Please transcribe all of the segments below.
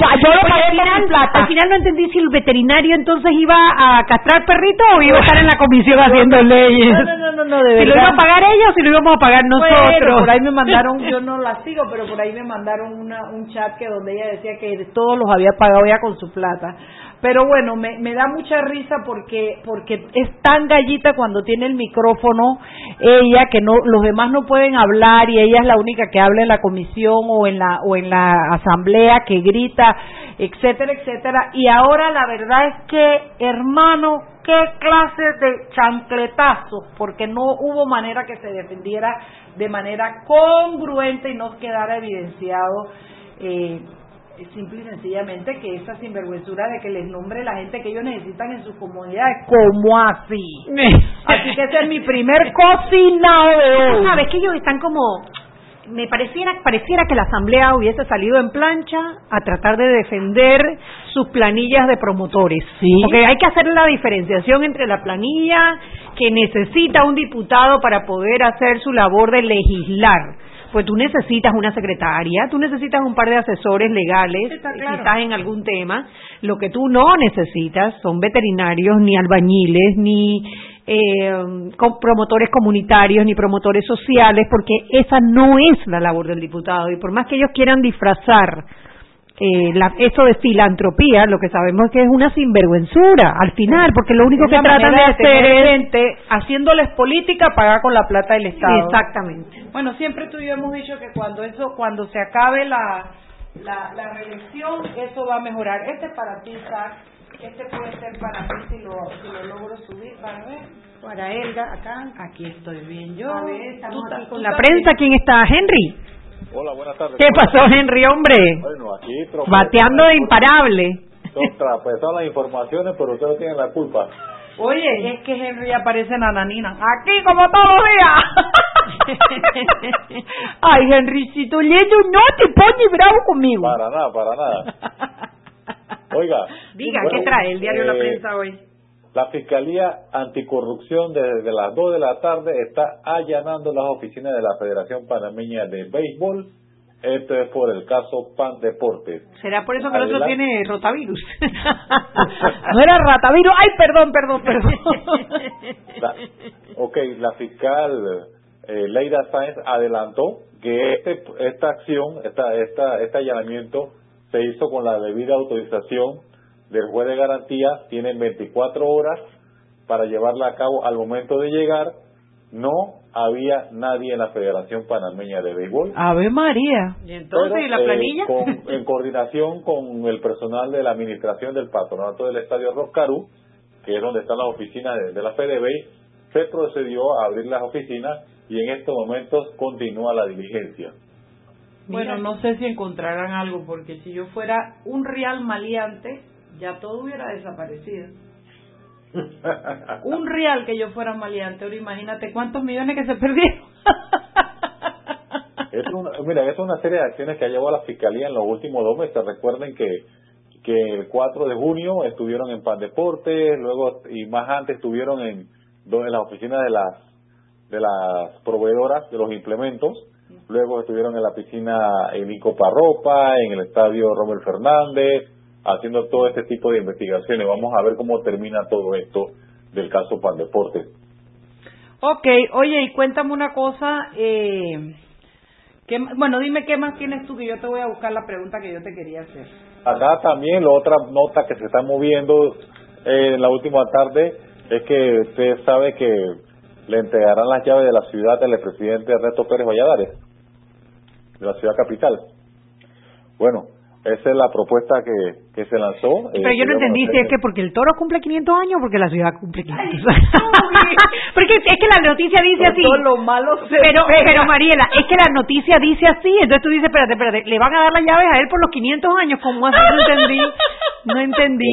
yo, yo lo pagué al con mi plata. al final no entendí si el veterinario entonces iba a castrar perrito o iba a estar en la comisión haciendo leyes. No, no, no, no, de si lo verdad. iba a pagar ellos o si lo íbamos a pagar nosotros. Bueno, por ahí me mandaron, yo no la sigo, pero por ahí me mandaron una, un chat que donde ella decía que todos los había pagado ya con su plata. Pero bueno, me, da mucha risa porque porque es tan gallita cuando tiene el micrófono ella que no los demás no pueden hablar y ella es la única que habla en la comisión o en la o en la asamblea que grita, etcétera, etcétera. Y ahora la verdad es que, hermano, qué clase de chancletazos, porque no hubo manera que se defendiera de manera congruente y no quedara evidenciado eh, simple y sencillamente que esa sinvergüenzura de que les nombre la gente que ellos necesitan en sus comunidades, ¿cómo así? Así que ese es mi primer cocinado de hoy. Sabes que ellos están como me pareciera pareciera que la asamblea hubiese salido en plancha a tratar de defender sus planillas de promotores. Porque hay que hacer la diferenciación entre la planilla que necesita un diputado para poder hacer su labor de legislar. Pues tú necesitas una secretaria, tú necesitas un par de asesores legales, está si estás en algún tema. Lo que tú no necesitas son veterinarios, ni albañiles, ni eh, promotores comunitarios, ni promotores sociales, porque esa no es la labor del diputado. Y por más que ellos quieran disfrazar eh, la- eso de filantropía, lo que sabemos es que es una sinvergüenzura al final, porque lo único Es que tratan de hacer es... gente haciéndoles política pagar con la plata del Estado. Exactamente. Bueno, siempre tú y yo hemos dicho que cuando eso, cuando se acabe la, la, la reelección, eso va a mejorar. Este es para ti, Isaac. Este puede ser para ti si lo, si lo logro subir. Para ver. Para Elga, acá. Aquí estoy bien yo. A ver, estamos Tú aquí con la también. prensa, ¿quién está? Henry. Hola, buenas tardes. ¿Qué pasó, Henry, hombre? Bueno, aquí tropezando Bateando de imparable. Tropezando las informaciones, pero ustedes tienen la culpa. Oye, es que Henry aparece en Ananina. Aquí como todos los días. Ay, Henrycito, leyendo no te pones bravo conmigo. Para nada, para nada. Oiga. Diga, bueno, ¿qué trae el diario La eh, Prensa hoy? La Fiscalía Anticorrupción desde las 2 de la tarde está allanando las oficinas de la Federación Panameña de Béisbol. Esto es por el caso Pan Deportes. ¿Será por eso que el otro tiene rotavirus? No era ratavirus. Ay, perdón, perdón, perdón. La, ok, la fiscal eh, Leida Sáenz adelantó que este, esta acción, esta, esta, este allanamiento se hizo con la debida autorización del juez de garantía. Tienen 24 horas para llevarla a cabo. Al momento de llegar, no había nadie en la Federación Panameña de Béisbol. Ave María. ¿Y entonces Pero, y la eh, planilla? con- en coordinación con el personal de la administración del patronato del Estadio Roscarú, que es donde están las oficinas de, de la FedeBay, se procedió a abrir las oficinas y en estos momentos continúa la diligencia. Bueno, no sé si encontrarán algo, porque si yo fuera un real maleante, ya todo hubiera desaparecido. Un real que yo fuera maleante, ahora imagínate cuántos millones que se perdieron. Es una, mira, es una serie de acciones que ha llevado la Fiscalía en los últimos dos meses. Recuerden que, que el 4 de junio estuvieron en Pan Deportes, luego y más antes estuvieron en, en las oficinas de las de las proveedoras de los implementos, luego estuvieron en la piscina en Ico Parropa, en el estadio Romel Fernández, haciendo todo este tipo de investigaciones. Vamos a ver cómo termina todo esto del caso Pan Deportes. ok, oye, y cuéntame una cosa. Eh, ¿qué bueno, dime qué más tienes tú, que yo te voy a buscar la pregunta que yo te quería hacer. Acá también la otra nota que se está moviendo eh, en la última tarde es que usted sabe que le entregarán las llaves de la ciudad al presidente Ernesto Pérez Valladares, de la ciudad capital. Bueno, esa es la propuesta que, que se lanzó. Pero eh, yo no entendí si es que porque el toro cumple 500 años o porque la ciudad cumple 500 años. porque es que la noticia dice así. Todo lo malo se Pero, pega. pero Mariela, es que la noticia dice así, entonces tú dices, espérate, espérate, le van a dar las llaves a él por los 500 años, ¿cómo así? No entendí, no entendí.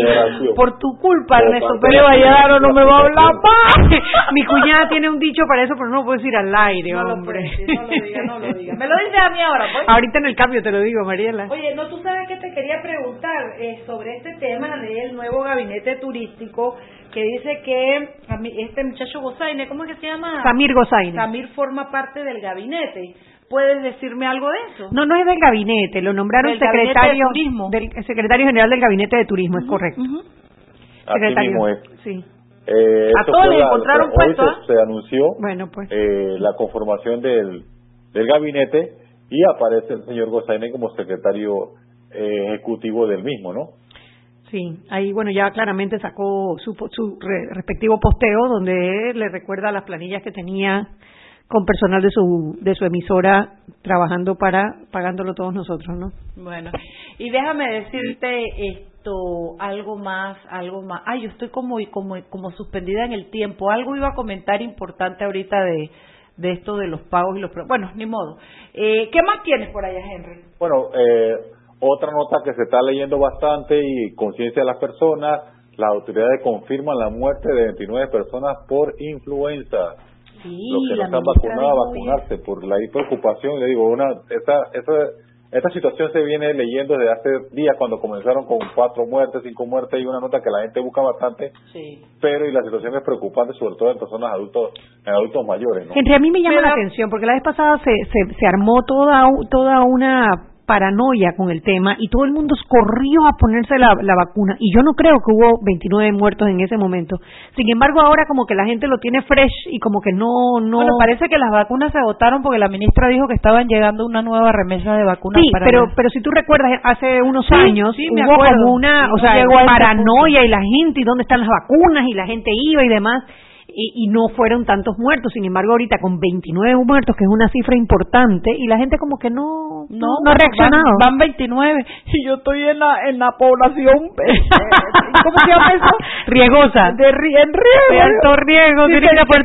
Por tu culpa, Ernesto Pérez Valladares no me va a hablar más. Mi cuñada tiene un dicho para eso, pero no lo puedo decir al aire, No lo hombre. decir, no lo digas, no lo digas. Me lo dices a mí ahora, pues. Ahorita en el cambio te lo digo, Mariela. Oye, no, tú sabes que te quería preguntar eh, sobre este tema del nuevo gabinete turístico que dice que este muchacho Gozaine, ¿cómo es que se llama? Samir Gozaine. Samir forma parte del gabinete. ¿Puedes decirme algo de eso? No, no es del gabinete, lo nombraron secretario de turismo. del secretario general del gabinete de turismo, es correcto. Así mismo es. Sí. Eh, a todos les encontraron puesto. ¿ah? Se, anunció bueno, pues. eh, la conformación del, del gabinete y aparece el señor Gozaine como secretario eh, ejecutivo del mismo, ¿no? Sí, ahí bueno ya claramente sacó su, su respectivo posteo donde le recuerda las planillas que tenía con personal de su de su emisora trabajando para pagándolo todos nosotros, ¿no? Bueno, y déjame decirte esto algo más, algo más. Ay, yo estoy como como como suspendida en el tiempo. Algo iba a comentar importante ahorita de de esto de los pagos y los bueno, ni modo. Eh, ¿Qué más tienes por allá, Henry? Bueno, eh, otra nota que se está leyendo bastante y conciencia de las personas, las autoridades confirman la muerte de 29 personas por influenza los que no están vacunados a vacunarse por la preocupación. Le digo, una esta, esta, esta situación se viene leyendo desde hace días cuando comenzaron con cuatro muertes, cinco muertes y una nota que la gente busca bastante. Sí. Pero y la situación es preocupante, sobre todo en personas adultos, en adultos mayores. ¿no? Entre a mí me llama la atención porque la vez pasada se, se, se armó toda toda una paranoia con el tema y todo el mundo corrió a ponerse la, vacuna. Y yo no creo que hubo 29 muertos en ese momento. Sin embargo, ahora como que la gente lo tiene fresh y como que no no Bueno, parece que las vacunas se agotaron porque la ministra dijo que estaban llegando una nueva remesa de vacunas Sí, pero pero si tú recuerdas hace unos años hubo como una, o sea, paranoia y la gente y dónde están las vacunas y la gente iba y demás y, no fueron tantos muertos. Sin embargo, ahorita con 29 muertos, que es una cifra importante, y la gente como que no no, no ha reaccionado. Van, 29 y yo estoy en la en la población eh, ¿cómo se llama eso? Riegosa. De, en riego. De alto riesgo.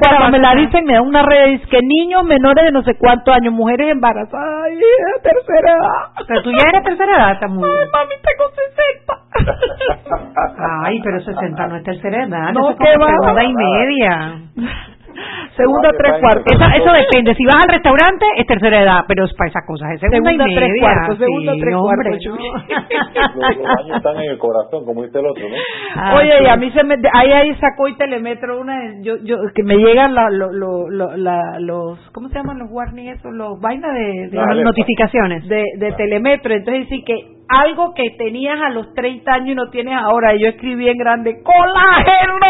cuando me la dicen me da una red que niños menores de no sé cuántos años, mujeres embarazadas, ay, tercera edad. Pero tú ya eres tercera edad, Ay, mami, tengo 60. Ay, pero 60 no es tercera edad. No, que va. Segunda y media. Segunda, tres cuartos. eso depende. Si vas al restaurante, es tercera edad, pero es para esas cosas es segunda, segunda y media. tres cuartos. Segunda, tres cuartos. Los, años están en el corazón, como dice el otro, ¿no? Ah, Oye, y a mí se me... Ahí, ahí sacó y telemetro una... Yo, yo, que me llegan la, lo, lo, la, los... ¿Cómo se llaman los warning esos? Los vainas de... de notificaciones. De, de telemetro. Entonces, sí que algo que tenías a los 30 años y no tienes ahora. Y yo escribí en grande, ¡colágeno!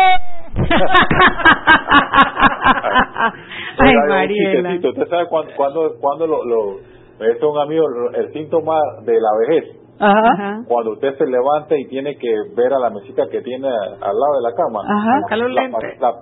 Ay, Mariela. ¿Usted sabe cuándo, cuándo, cuándo lo, lo, es un amigo, el síntoma de la vejez? Ajá. Cuando usted se levanta y tiene que ver a la mesita que tiene al lado de la cama, Ajá.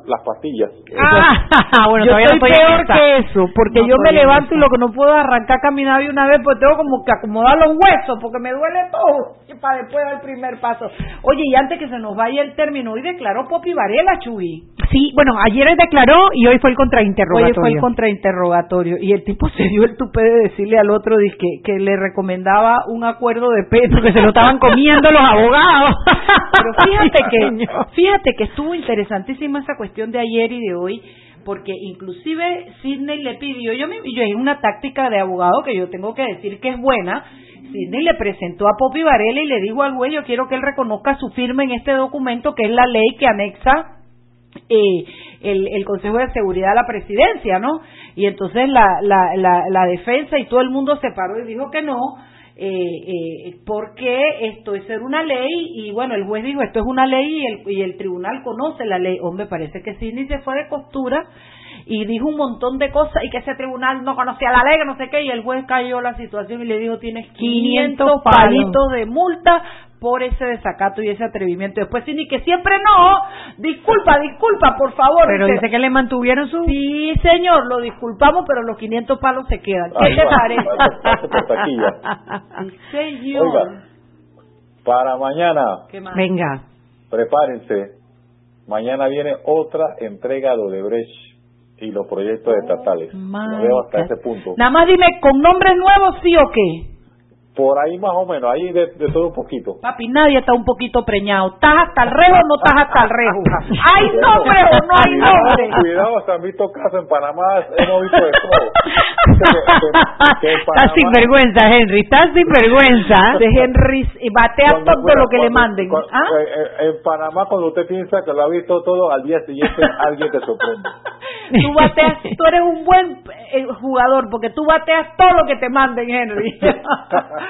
las pastillas. Ah, bueno, yo estoy peor que eso, porque yo me levanto y lo que no puedo arrancar a caminar de una vez, pues tengo como que acomodar los huesos, porque me duele todo, y para después dar el primer paso. Oye, y antes que se nos vaya el término, hoy declaró Popi Varela, Chuy. Sí, bueno, ayer declaró y hoy fue el contrainterrogatorio. Hoy fue el contrainterrogatorio, y el tipo se dio el tupé de decirle al otro que, que le recomendaba un acuerdo de que se lo estaban comiendo los abogados. Pero fíjate que, fíjate que estuvo interesantísima esa cuestión de ayer y de hoy, porque inclusive Sidney le pidió, yo, me, yo es una táctica de abogado que yo tengo que decir que es buena, Sidney le presentó a Popi Varela y le dijo al güey, yo quiero que él reconozca su firma en este documento, que es la ley que anexa eh, el, el, Consejo de Seguridad a la presidencia, ¿no? Y entonces la, la, la, la defensa y todo el mundo se paró y dijo que no, eh, eh, porque esto es ser una ley y bueno, el juez dijo esto es una ley y el, y el tribunal conoce la ley. Hombre, parece que sí, ni se fue de costura y dijo un montón de cosas y que ese tribunal no conocía la ley, que no sé qué, y el juez cayó la situación y le dijo tienes 500 palitos de multa por ese desacato y ese atrevimiento. Después sí, ni que siempre no, disculpa, disculpa, por favor. Pero dice, que le mantuvieron su... Sí, señor, lo disculpamos, pero los 500 palos se quedan. ¿Qué te parece? señor. Oiga, para mañana... Venga. Prepárense. Mañana viene otra entrega de Odebrecht y los proyectos estatales. Lo veo hasta ese punto. Nada más dime, ¿con nombres nuevos sí o qué? Por ahí más o menos, ahí de, todo un poquito. Papi, nadie está un poquito preñado. ¿Estás hasta el rejo o no estás hasta el rejo? ¿Hay nombre o no hay nombre? Cuidado, se han visto casos en Panamá, hemos visto de todo. Estás sin vergüenza, Henry, estás sin vergüenza. De Henry, y batea todo lo que le manden. ¿Ah? Eh, eh, en Panamá, cuando usted piensa que lo ha visto todo, al día siguiente alguien te sorprende. Tú bateas, tú eres un buen eh, jugador, porque tú bateas todo lo que te manden, Henry.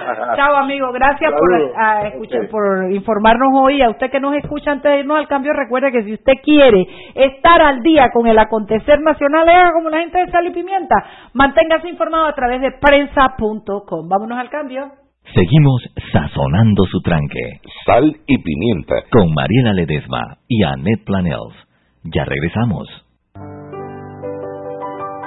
Chao, amigo. Gracias por, por informarnos hoy. A usted que nos escucha antes de irnos al cambio, recuerde que si usted quiere estar al día con el acontecer nacional, haga como la gente de Sal y Pimienta. Manténgase informado a través de prensa.com. Vámonos al cambio. Seguimos sazonando su tranque. Sal y pimienta. Con Mariela Ledesma y Annette Planels. Ya regresamos.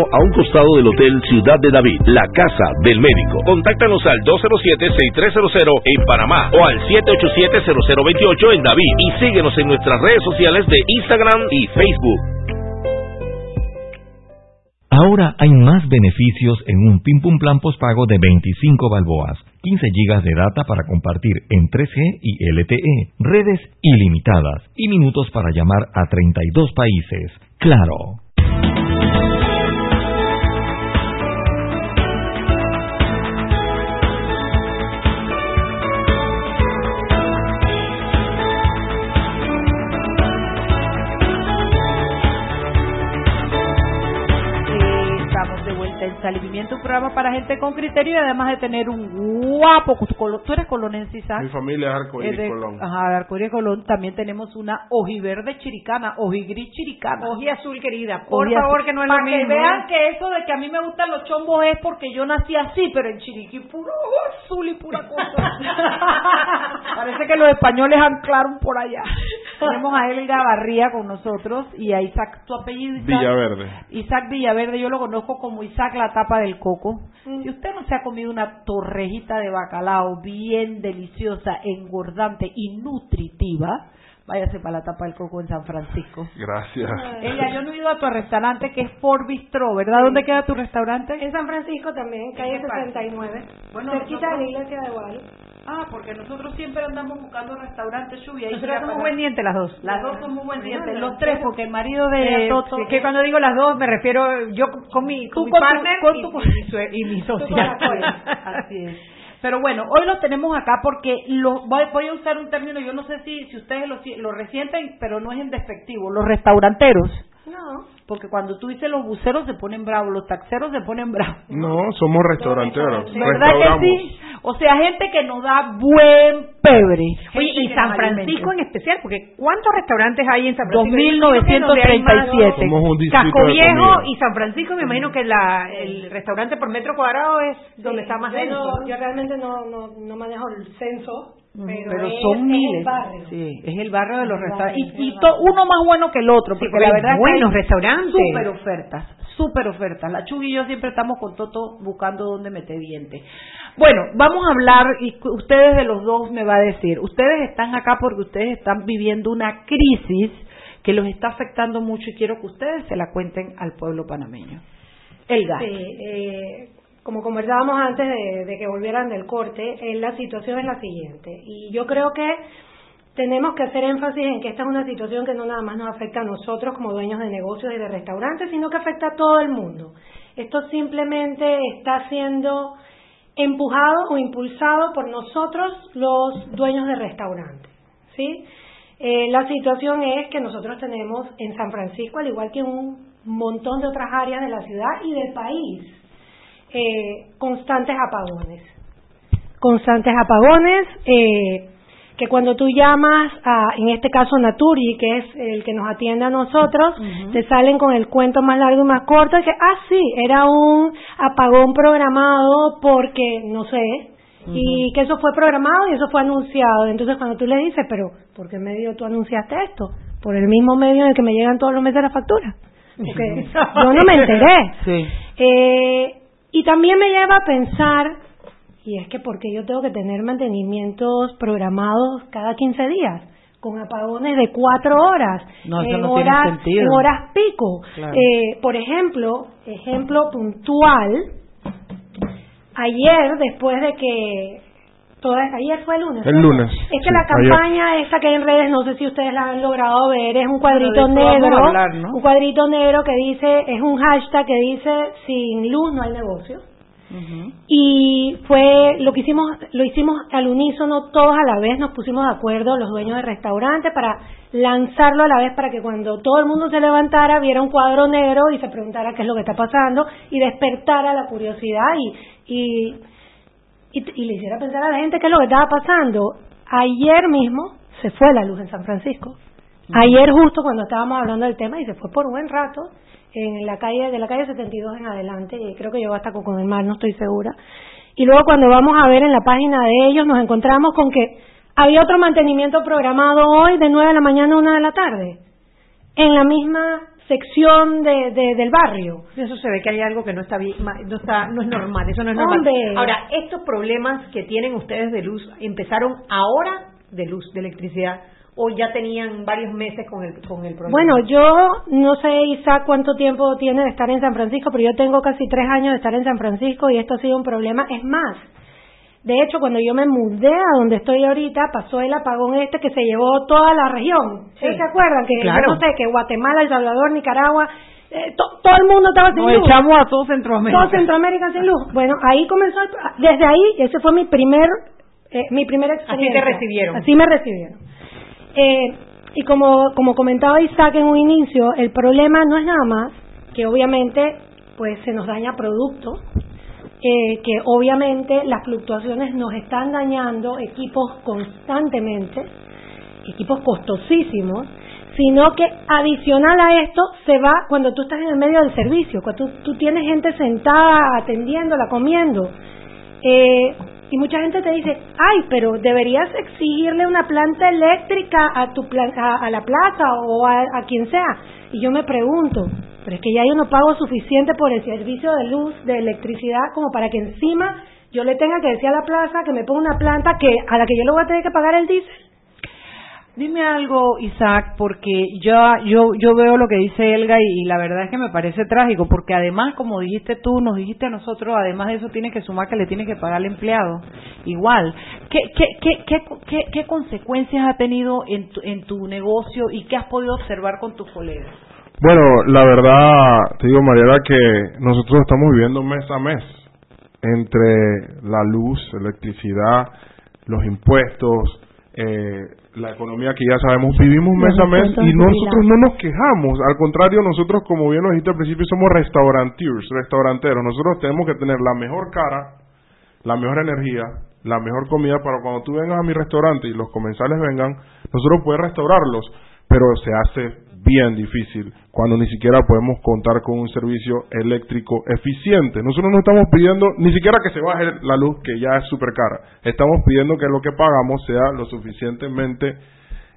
a un costado del Hotel Ciudad de David, la casa del médico. Contáctanos al 207-6300 en Panamá o al 787-0028 en David y síguenos en nuestras redes sociales de Instagram y Facebook. Ahora hay más beneficios en un Pim Pum Plan postpago de 25 balboas, 15 gigas de data para compartir en 3G y LTE, redes ilimitadas y minutos para llamar a 32 países. Claro. Un programa para gente con criterio y además de tener un guapo, tú eres colonense, ¿sabes? Mi familia es Arcoíris Colón. Ajá, de Arcoíris Colón. También tenemos una ojiverde chiricana, ojigris chiricana. Oji azul, querida. Por favor, que no es lo mismo. que vean que eso de que a mí me gustan los chombos es porque yo nací así, pero en Chiriquí puro azul y pura cosa. Parece que los españoles anclaron por allá. tenemos a Elga Barría con nosotros y a Isaac, tu apellido Isaac. Villaverde. Isaac Villaverde, yo lo conozco como Isaac la tapa del coco. Mm. Si usted no se ha comido una torrejita de bacalao bien deliciosa, engordante y nutritiva, váyase para la tapa del coco en San Francisco. Gracias. Ella, yo no he ido a tu restaurante que es Fort Bistro, ¿verdad? ¿Dónde queda tu restaurante? En San Francisco también, calle 69. Bueno, cerquita nosotros... de la iglesia de Guadalupe. Ah, porque nosotros siempre andamos buscando restaurantes lluvia. Nosotros somos buen dientes las dos. Las dos somos buen dientes, los tres, porque el marido de Toto... Que cuando digo las dos me refiero yo con mi, con mi partner y, mi socia. Así es. Pero bueno, hoy los tenemos acá porque lo, voy, a usar un término, yo no sé si, si ustedes lo, lo resienten, pero no es en despectivo. Los restauranteros No, porque cuando tú dices los buceros se ponen bravos, los taxeros se ponen bravos. No, somos restauranteros. ¿Verdad que sí? O sea, gente que nos da buen pebre. Oye, y San Francisco en especial, porque ¿cuántos restaurantes hay en San Francisco? 2.937. Somos un distrito Casco Viejo y San Francisco, me imagino que la, el restaurante por metro cuadrado es donde está más yo, denso. no- yo realmente no, no, no manejo el censo, pero, Pero es- son es miles. el barrio. Sí, es el barrio de los Es el restaurantes. Y, es y el to- uno más bueno que el otro, porque porque la verdad es que buenos restaurantes. Súper ofertas, súper ofertas. La Chugui y yo siempre estamos con Toto buscando dónde meter dientes. Bueno, vamos a hablar, y ustedes de los dos me va a decir, ustedes están acá porque ustedes están viviendo una crisis que los está afectando mucho y quiero que ustedes se la cuenten al pueblo panameño. Elga. Sí, eh, como conversábamos antes de, que volvieran del corte, eh, la situación es la siguiente. Y yo creo que tenemos que hacer énfasis en que esta es una situación que no nada más nos afecta a nosotros como dueños de negocios y de restaurantes, sino que afecta a todo el mundo. Esto simplemente está siendo empujado o impulsado por nosotros los dueños de restaurantes. ¿sí? Eh, la situación es que nosotros tenemos en San Francisco, al igual que en un montón de otras áreas de la ciudad y del país, eh, constantes apagones. Constantes apagones eh, que cuando tú llamas a, en este caso Naturi, que es el que nos atiende a nosotros, te salen con el cuento más largo y más corto, que, ah, sí, era un apagón programado porque, no sé, y que eso fue programado y eso fue anunciado. Entonces cuando tú le dices, pero, ¿por qué medio tú anunciaste esto? Por el mismo medio en el que me llegan todos los meses las facturas. Porque yo no me enteré. Sí. Eh, y también me lleva a pensar, y es que porque yo tengo que tener mantenimientos programados cada 15 días, con apagones de cuatro horas, No, en, no horas, en horas pico. Claro. Eh, por ejemplo, ejemplo puntual, ayer después de que toda ayer fue el lunes El lunes, es que sí, la ayer. campaña esta que hay en redes no sé si ustedes la han logrado ver es un cuadrito de negro hablar, ¿no? un cuadrito negro que dice es un hashtag que dice sin luz no hay negocio y fue lo que hicimos lo hicimos al unísono todos a la vez nos pusimos de acuerdo los dueños del restaurante para lanzarlo a la vez para que cuando todo el mundo se levantara viera un cuadro negro y se preguntara qué es lo que está pasando y despertara la curiosidad y y, y, y le hiciera pensar a la gente qué es lo que estaba pasando. Ayer mismo se fue la luz en San Francisco. Ayer justo cuando estábamos hablando del tema y se fue por un buen rato en la calle de la calle 72 en adelante y creo que llegó hasta con el mar no estoy segura. Y luego cuando vamos a ver en la página de ellos nos encontramos con que había otro mantenimiento programado hoy de 9 de la mañana a 1 de la tarde. En la misma sección de, de- del barrio Eso se ve que hay algo que no está no está, no es normal, eso no es normal. Ahora, estos problemas que tienen ustedes de luz empezaron ahora de luz, de electricidad, o ya tenían varios meses con el con el problema. Bueno, yo no sé, Isaac, cuánto tiempo tiene de estar en San Francisco, pero yo tengo casi tres años de estar en San Francisco y esto ha sido un problema. Es más, de hecho, cuando yo me mudé a donde estoy ahorita, pasó el apagón este que se llevó toda la región. Sí. ¿Ustedes se acuerdan? Que Claro. yo no sé, que Guatemala, El Salvador, Nicaragua, eh, to- todo el mundo estaba sin Nos luz. echamos a todo Centroamérica. Todo Centroamérica sin luz. Bueno, ahí comenzó, el- desde ahí, ese fue mi primer, eh, mi primera experiencia. recibieron. Así me recibieron. Eh, y como, como comentaba Isaac en un inicio, el problema no es nada más que obviamente pues se nos daña producto, eh, que obviamente las fluctuaciones nos están dañando equipos constantemente, equipos costosísimos, sino que adicional a esto se va cuando tú estás en el medio del servicio, cuando tú, tienes gente sentada atendiéndola, comiendo. Eh, y mucha gente te dice, ay, pero deberías exigirle una planta eléctrica a tu pla- a, a la plaza o a, a quien sea. Y yo me pregunto, pero es que ya yo no pago suficiente por el servicio de luz, de electricidad, como para que encima yo le tenga que decir a la plaza que me ponga una planta que a la que yo le voy a tener que pagar el diésel. Dime algo, Isaac, porque yo, yo, yo veo lo que dice Elga y, la verdad es que me parece trágico, porque además, como dijiste tú, nos dijiste a nosotros, además de eso tienes que sumar que le tienes que pagar al empleado. Igual. ¿Qué, qué, qué, qué, qué, qué consecuencias ha tenido en tu, en tu negocio y qué has podido observar con tus colegas? Bueno, la verdad, te digo, Mariela, que nosotros estamos viviendo mes a mes entre la luz, electricidad, los impuestos, eh, la economía que ya sabemos. Vivimos mes a mes y nosotros no nos quejamos, al contrario nosotros como bien lo dijiste al principio somos restauranteers, restauranteros, nosotros tenemos que tener la mejor cara, la mejor energía, la mejor comida para cuando tú vengas a mi restaurante y los comensales vengan, nosotros podemos restaurarlos, pero se hace bien difícil cuando ni siquiera podemos contar con un servicio eléctrico eficiente. Nosotros no estamos pidiendo ni siquiera que se baje la luz, que ya es súper cara. Estamos pidiendo que lo que pagamos sea lo suficientemente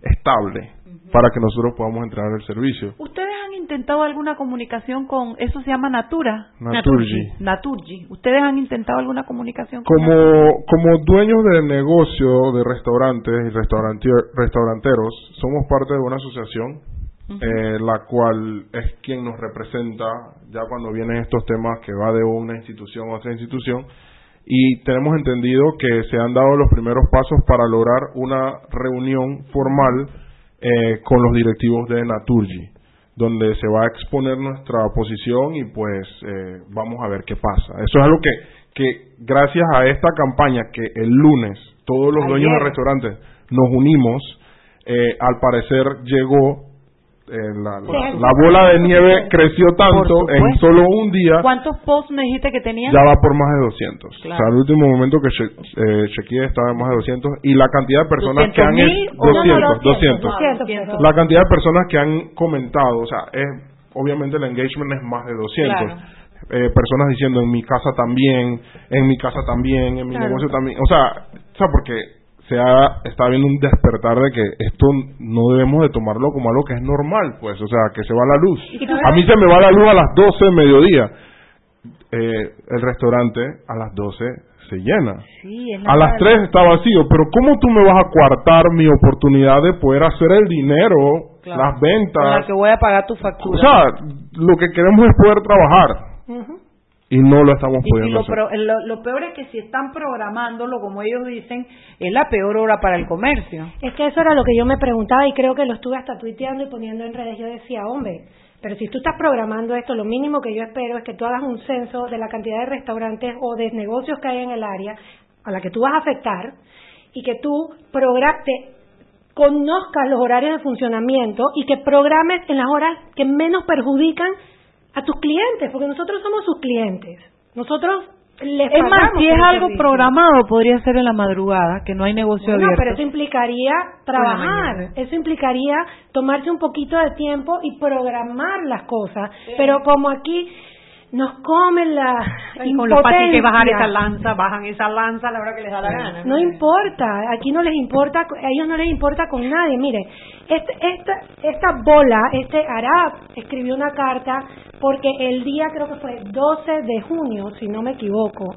estable para que nosotros podamos entregar el servicio. ¿Ustedes han intentado alguna comunicación con, eso se llama Natura? Naturgy. Naturgy. ¿Ustedes han intentado alguna comunicación con Como, como dueños de negocio de restaurantes y restauranteros, somos parte de una asociación eh, la cual es quien nos representa ya cuando vienen estos temas que va de una institución a otra institución. Y tenemos entendido que se han dado los primeros pasos para lograr una reunión formal eh, con los directivos de Naturgy donde se va a exponer nuestra posición y pues eh, vamos a ver qué pasa. Eso es algo que, que gracias a esta campaña que el lunes todos los dueños de restaurantes nos unimos, al parecer llegó eh, la, bola de nieve creció tanto en solo un día. ¿Cuántos posts me dijiste que tenía? Ya va por más de 200. O sea, el último momento que eh, chequeé estaba en más de 200 y la cantidad de personas que han 200, 200, La cantidad de personas que han comentado, o sea, es obviamente el engagement es más de 200. Eh, personas diciendo en mi casa también, en mi casa también, en mi negocio también, o sea, o sea, porque se está viendo un despertar de que esto no debemos de tomarlo como algo que es normal, pues, o sea, que se va la luz. A mí se me va la luz a las 12 de mediodía. Eh, el restaurante a las 12 se llena. a las 3 está vacío, pero ¿cómo tú me vas a coartar mi oportunidad de poder hacer el dinero, las ventas? Con la que voy a pagar tu factura. O sea, lo que queremos es poder trabajar y no lo estamos pudiendo lo, hacer. Lo, peor es que si están programándolo, como ellos dicen, es la peor hora para el comercio. Es que eso era lo que yo me preguntaba y creo que lo estuve hasta tuiteando y poniendo en redes. Yo decía, hombre, pero si tú estás programando esto, lo mínimo que yo espero es que tú hagas un censo de la cantidad de restaurantes o de negocios que hay en el área a la que tú vas a afectar y que tú prograte conozcas los horarios de funcionamiento y que programes en las horas que menos perjudican a tus clientes, porque nosotros somos sus clientes. Nosotros les Es más, si es algo programado, podría ser en la madrugada, que no hay negocio no, abierto. pero eso implicaría trabajar, eso implicaría tomarse un poquito de tiempo y programar las cosas. Pero como aquí nos comen la y con lo fácil que bajar esa lanza, bajan esa lanza a la hora que les da la gana. No importa, aquí no les importa, a ellos no les importa con nadie. Mire, este, esta, esta bola, este Arab, escribió una carta porque el día creo que fue 12 de junio, si no me equivoco,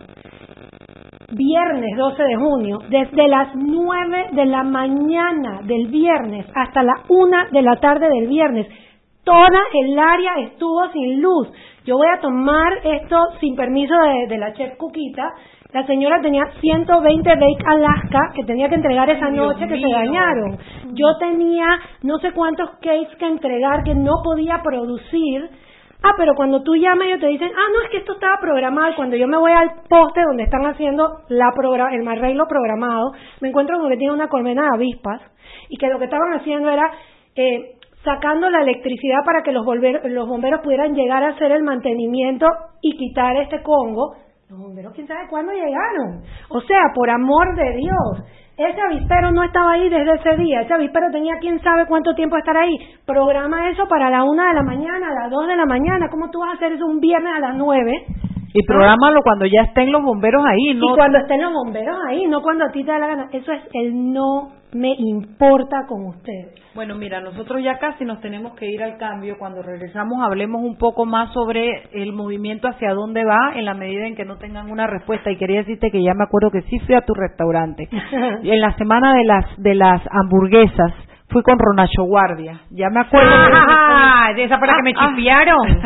viernes 12 de junio, desde las 9 de la mañana del viernes hasta la 1 de la tarde del viernes, toda el área estuvo sin luz yo voy a tomar esto sin permiso de, la chef Cuquita. La señora tenía 120 Bake Alaska que tenía que entregar esa noche que se dañaron. Yo tenía no sé cuántos cakes que entregar que no podía producir. Ah, pero cuando tú llamas ellos te dicen, ah, no, es que esto estaba programado. Cuando yo me voy al poste donde están haciendo la el arreglo programado, me encuentro con que tiene una colmena de avispas y que lo que estaban haciendo era eh, sacando la electricidad para que los, los bomberos pudieran llegar a hacer el mantenimiento y quitar este Congo. Los bomberos, quién sabe cuándo llegaron. O sea, por amor de Dios, ese avispero no estaba ahí desde ese día. Ese avispero tenía quién sabe cuánto tiempo estar ahí. Programa eso para la una de la mañana, a las dos de la mañana. ¿Cómo tú vas a hacer eso un viernes a las nueve? Y programalo cuando ya estén los bomberos ahí, ¿no? Y cuando estén los bomberos ahí, no cuando a ti te da la gana. Eso es el no me importa con ustedes. Bueno, mira, nosotros ya casi nos tenemos que ir al cambio. Cuando regresamos hablemos un poco más sobre el movimiento hacia dónde va en la medida en que no tengan una respuesta. Y quería decirte que ya me acuerdo que sí fui a tu restaurante. en la semana de las, de las hamburguesas fui con Ronacho Guardia. Ya me acuerdo. Ah, de esa para que me ah, ah. chifiaron.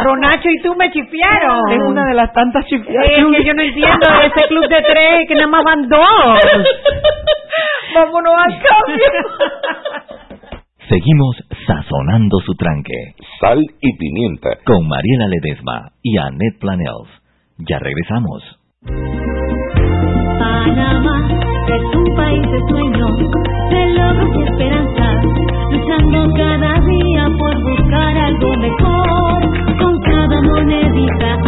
Ronacho y tú me chifiaron. Es una de las tantas chifiadas. Es que yo no entiendo ese club de tres que nada más van dos. Vámonos al cambio. Seguimos sazonando su tranque. Sal y pimienta. Con Mariela Ledesma y Annette Planels. Ya regresamos. Panamá que tu país es sueño de logros y esperanza, luchando cada día por buscar algo mejor, con cada monedita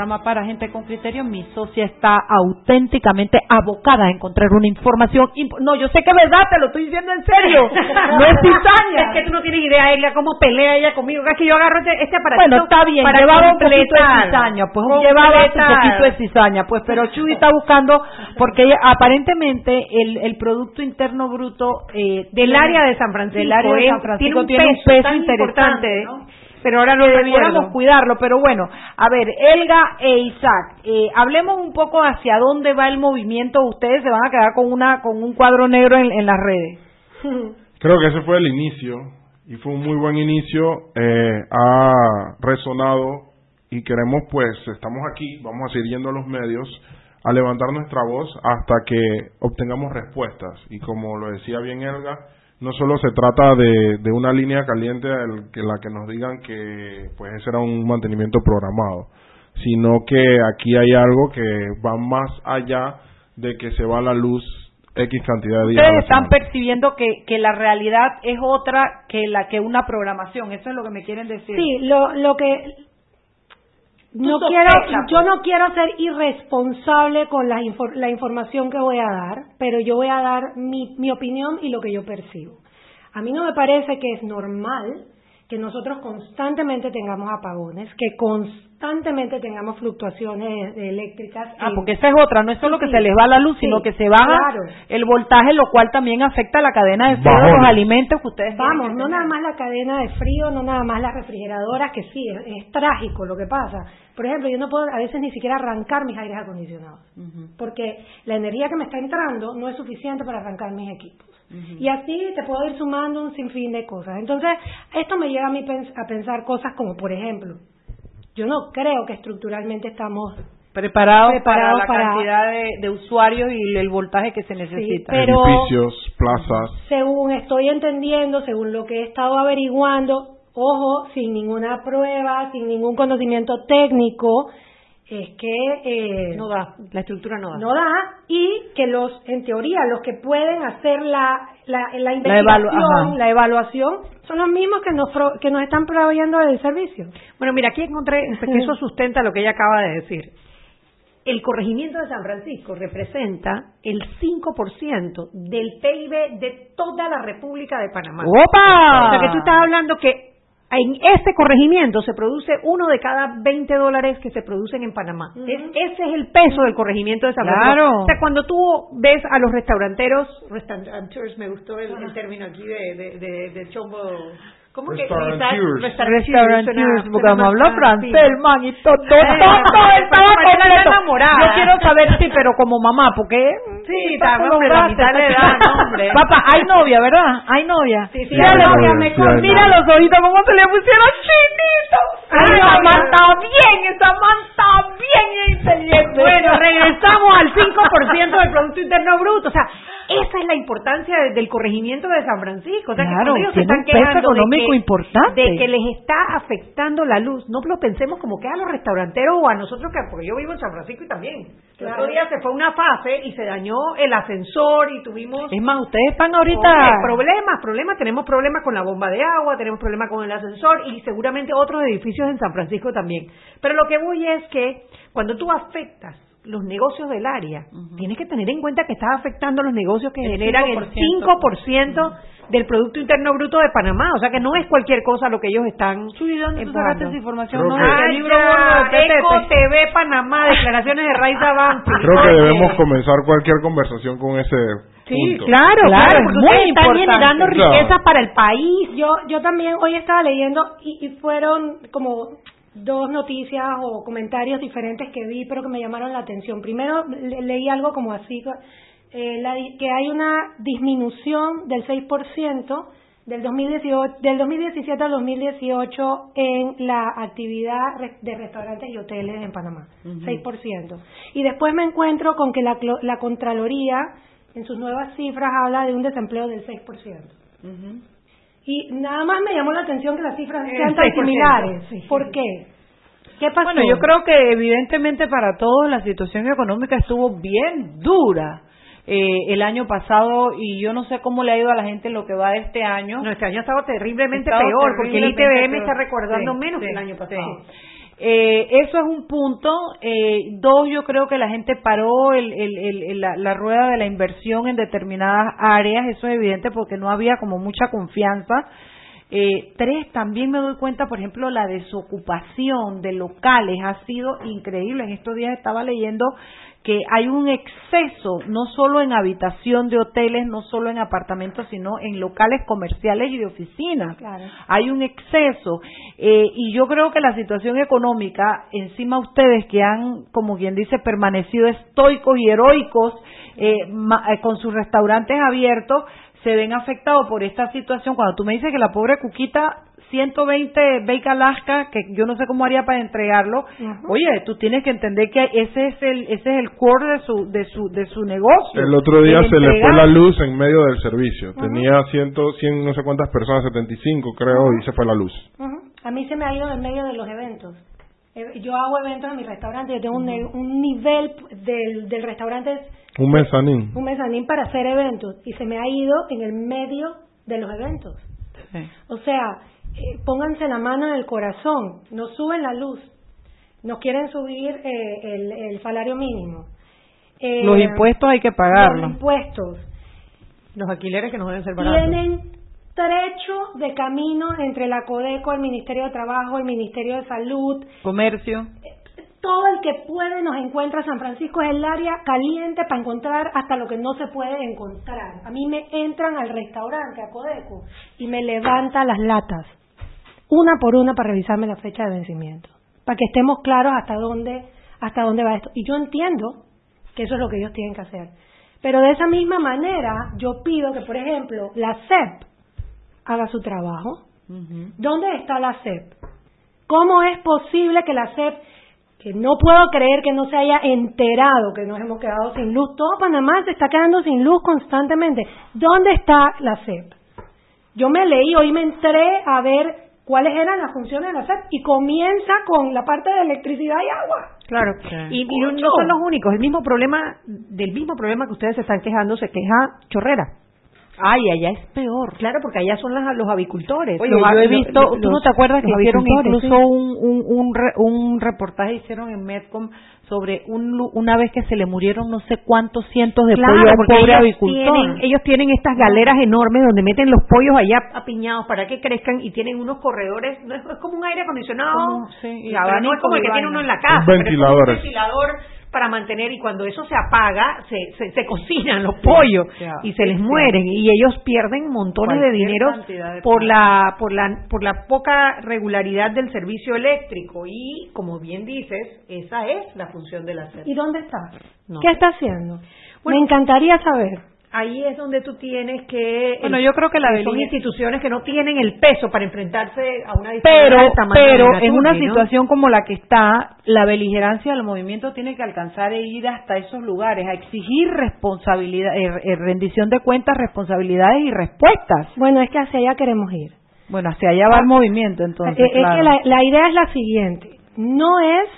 Programa para gente con criterio. Mi socia está auténticamente abocada a encontrar una información. No, yo sé que es verdad, te lo estoy diciendo en serio. No es cizaña. Es que tú no tienes idea, ella, cómo pelea ella conmigo. Es que yo agarro este, este aparatito Bueno, está bien, para llevaba un poquito de completar. cizaña, pues Completar. llevaba un poquito de cizaña, pues, pero Chuy está buscando, porque ella- aparentemente el, el Producto Interno Bruto eh, Del tiene- área de San Francisco, del área de ¿eh? San Francisco tiene un peso, tan interesante, importante, ¿no? Pero ahora no debiéramos cuidarlo, pero bueno, a ver, Elga e Isaac, eh, hablemos un poco hacia dónde va el movimiento. Ustedes se van a quedar con una con un cuadro negro en, en las redes. Creo que ese fue el inicio y fue un muy buen inicio. eh, ha resonado y queremos, pues, estamos aquí, vamos a seguir yendo a los medios a levantar nuestra voz hasta que obtengamos respuestas. Y como lo decía bien Elga, no solo se trata de, de una línea caliente en que- la que nos digan que pues ese era un mantenimiento programado, sino que aquí hay algo que va más allá de que se va la luz X cantidad de días. Ustedes están percibiendo que, que la realidad es otra que la que una programación. Eso es lo que me quieren decir. Sí, lo, lo que no quiero, sospechas, yo pues. no quiero ser irresponsable con la, infor- la información que voy a dar, pero yo voy a dar mi, mi opinión y lo que yo percibo. A mí no me parece que es normal que nosotros constantemente tengamos apagones, que constantemente tengamos fluctuaciones eléctricas. Ah, en- porque esa es otra, no es solo que Sí, se les va la luz, sí, sino que se baja claro. el voltaje, lo cual también afecta la cadena de frío de los alimentos que ustedes Vamos, no nada más la cadena de frío, no nada más las refrigeradoras, que sí, es, es trágico lo que pasa. Por ejemplo, yo no puedo a veces ni siquiera arrancar mis aires acondicionados, porque la energía que me está entrando no es suficiente para arrancar mis equipos. Y así te puedo ir sumando un sinfín de cosas. Entonces, esto me lleva a mí pens- a pensar cosas como, por ejemplo, yo no creo que estructuralmente estamos preparados, preparados para la para- cantidad de, de usuarios y el voltaje que se necesita. pero- Edificios, plazas. según estoy entendiendo, según lo que he estado averiguando, ojo, sin ninguna prueba, sin ningún conocimiento técnico, es que eh, no da, la estructura no da. No da y que los, en teoría, los que pueden hacer la, la, la investigación, la, evaluación, son los mismos que nos, que nos están proveyendo el servicio. Bueno, mira, aquí encontré que eso sustenta lo que ella acaba de decir. El corregimiento de San Francisco representa el 5% del PIB de toda la República de Panamá. ¡Opa! O sea que tú estás hablando que en ese corregimiento se produce uno de cada 20 dólares que se producen en Panamá. ese es el peso del corregimiento de San. Claro. O sea, cuando tú ves a los restauranteros, restaurateurs, me gustó el, el término aquí de, de, de, de chombo ¿Cómo que Restaurantiers. Restaurantiers, porque me habló francés, el man, y todo, todo, todo estaba completo. enamorada. Yo quiero saber, sí, pero como mamá, porque... Sí, está está, hombre, la mitad de edad, no, hombre. Papá, hay novia, ¿verdad? Hay novia. Sí, sí, Mira, hay la- novia, me sí, mira los ojitos, cómo se le pusieron chinitos. Ay, mamá novia. está bien, esa man está bien inteligente. Bueno, regresamos al 5% del Producto Interno Bruto. O sea, esa es la importancia de- del corregimiento de San Francisco. O sea, que Claro, cuando ellos se están un peso quejando de económico importante. De que les está afectando la luz. No lo pensemos como que a los restauranteros o a nosotros, que porque yo vivo en San Francisco y también. El otro día se fue una fase y se dañó el ascensor y tuvimos... Es más, ustedes están ahorita... Problemas, problemas, tenemos problemas con la bomba de agua, tenemos problemas con el ascensor y seguramente otros edificios en San Francisco también. Pero lo que voy es que cuando tú afectas los negocios del área, tienes que tener en cuenta que estás afectando los negocios que El generan el 5% del Producto Interno Bruto de Panamá. O sea que no es cualquier cosa lo que ellos están Chuy, ¿dónde tú sacaste esa información? No, Ah, libro ya, de Pepe. Eco TV Panamá, declaraciones de Raiza Banfi. Creo que debemos comenzar cualquier conversación con ese Sí, punto. claro, Claro, claro, es porque muy ustedes están generando Claro. riqueza para el país. Yo, yo también hoy estaba leyendo y, y fueron como dos noticias o comentarios diferentes que vi, pero que me llamaron la atención. Primero le- leí algo como así, eh, la que hay una disminución del 6% del 2018, del 2017 al 2018 en la actividad de restaurantes y hoteles en Panamá, 6%. Y después me encuentro con que la, la Contraloría en sus nuevas cifras habla de un desempleo del 6%. Y nada más me llamó la atención que las cifras sean tan 6%, similares. sí. ¿Por qué? ¿Qué pasó? Bueno, yo creo que evidentemente para todos la situación económica estuvo bien dura eh, el año pasado y yo no sé cómo le ha ido a la gente en lo que va de este año. No, este año ha estado terriblemente Estado peor, porque el ITBM peor. está recordando Sí, menos sí, que el año sí. pasado. Eh, eso es un punto. Eh, dos, yo creo que la gente paró el, el- el- el- la, la rueda de la inversión en determinadas áreas. Eso es evidente porque no había como mucha confianza. Eh, tres, también me doy cuenta, por ejemplo, la desocupación de locales ha sido increíble. En estos días estaba leyendo que hay un exceso, no solo en habitación de hoteles, no solo en apartamentos, sino en locales comerciales y de oficinas. Claro. Hay un exceso. Eh, y yo creo que la situación económica, encima ustedes que han, como quien dice, permanecido estoicos y heroicos eh, ma- eh, con sus restaurantes abiertos, se ven afectados por esta situación. Cuando tú me dices que la pobre Cuquita 120 Bake Alaska, que yo no sé cómo haría para entregarlo. Oye, tú tienes que entender que ese es el ese es el core de su de su de su negocio. El otro día se le fue entregar. la luz en medio del servicio. Tenía ciento, cien, no sé cuántas personas, 75 creo, y se fue la luz. A mí se me ha ido en medio de los eventos. Eh, Yo hago eventos en mi restaurante, yo tengo un, un nivel del, del restaurante, es Un mezanín. un mezanín para hacer eventos, y se me ha ido en el medio de los eventos. O sea, eh, pónganse la mano en el corazón, no suben la luz, nos quieren subir eh, el, el salario mínimo. Eh, Los impuestos hay que pagarlos. Los impuestos. Los alquileres que nos deben ser baratos. Tienen trecho de camino entre la Codeco, el Ministerio de Trabajo, el Ministerio de Salud. Comercio. Todo el que puede nos encuentra. San Francisco es el área caliente para encontrar hasta lo que no se puede encontrar. A mí me entran al restaurante, a Codeco, y me levanta las latas, una por una para revisarme la fecha de vencimiento, para que estemos claros hasta dónde, hasta dónde va esto. Y yo entiendo que eso es lo que ellos tienen que hacer. Pero de esa misma manera, yo pido que, por ejemplo, la CEP haga su trabajo. ¿Dónde está la CEP? ¿Cómo es posible que la CEP, que no puedo creer que no se haya enterado que nos hemos quedado sin luz? Todo Panamá se está quedando sin luz constantemente. ¿Dónde está la CEP? Yo me leí, hoy me entré a ver cuáles eran las funciones de la SEP y comienza con la parte de electricidad y agua. Claro, y, y no son los únicos. El mismo problema, del mismo problema que ustedes se están quejando, se queja Chorrera. Ay, allá es peor. Claro, porque allá son las, los avicultores. Oye, Los yo he visto, los- ¿tú no te acuerdas que hicieron incluso sí. un, un, un, re- un reportaje, hicieron en Medcom sobre un, lu- una vez que se le murieron no sé cuántos cientos de Claro, pollos a un porque pobre ellos avicultor? tienen, ellos tienen estas galeras enormes donde meten los pollos allá apiñados para que crezcan y tienen unos corredores, no es, es como un aire acondicionado, Como- sí, y pero no es como el que tiene uno en la casa, Un pero es como un ventilador para mantener y cuando eso se apaga se, se, se cocinan los pollos ya. y se les Sí. mueren y ellos pierden montones de dinero de por la por la por la poca regularidad del servicio eléctrico y como bien dices esa es la función de la SEP. ¿Y dónde está? No ¿Qué sé. está haciendo? Bueno, Me encantaría saber. Ahí es donde tú tienes que Bueno, yo creo que la son deligen- instituciones que no tienen el peso para enfrentarse a una pero del tamaño pero de en una situación como la que está la beligerancia del movimiento tiene que alcanzar e ir hasta esos lugares a exigir responsabilidad eh, eh, rendición de cuentas responsabilidades y respuestas Bueno, es que hacia allá queremos ir. bueno hacia allá va el movimiento entonces Eh, es claro. que la, la idea es la siguiente. No es,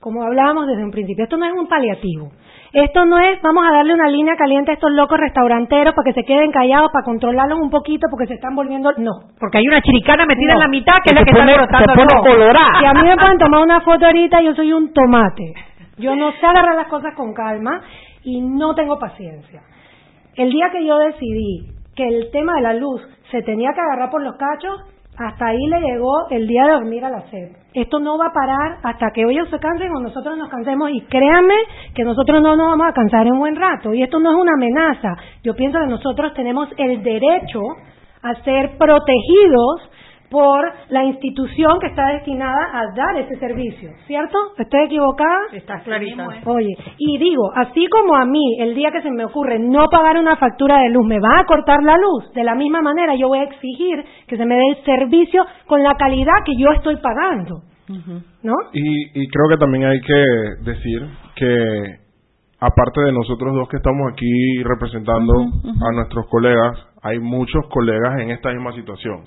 como hablábamos desde un principio, esto no es un paliativo. Esto no es, vamos a darle una línea caliente a estos locos restauranteros para que se queden callados, para controlarlos un poquito, porque se están volviendo... No. porque hay una chiricana metida No. en la mitad que es la que está pone- alborotando se pone colorada. Si a mí me pueden tomar una foto ahorita, yo soy un tomate. Yo no sé agarrar las cosas con calma y no tengo paciencia. El día que yo decidí que el tema de la luz se tenía que agarrar por los cachos, hasta ahí le llegó el día de dormir a la sed. Esto no va a parar hasta que ellos se cansen o nosotros nos cansemos y créanme que nosotros no nos vamos a cansar en un buen rato y esto no es una amenaza. Yo pienso que nosotros tenemos el derecho a ser protegidos por la institución que está destinada a dar ese servicio, ¿cierto? ¿Estoy equivocada? Está clarita. Oye, y digo, así como a mí el día que se me ocurre no pagar una factura de luz me va a cortar la luz, de la misma manera yo voy a exigir que se me dé el servicio con la calidad que yo estoy pagando, ¿no? Y, y creo que también hay que decir que aparte de nosotros dos que estamos aquí representando a nuestros colegas, hay muchos colegas en esta misma situación.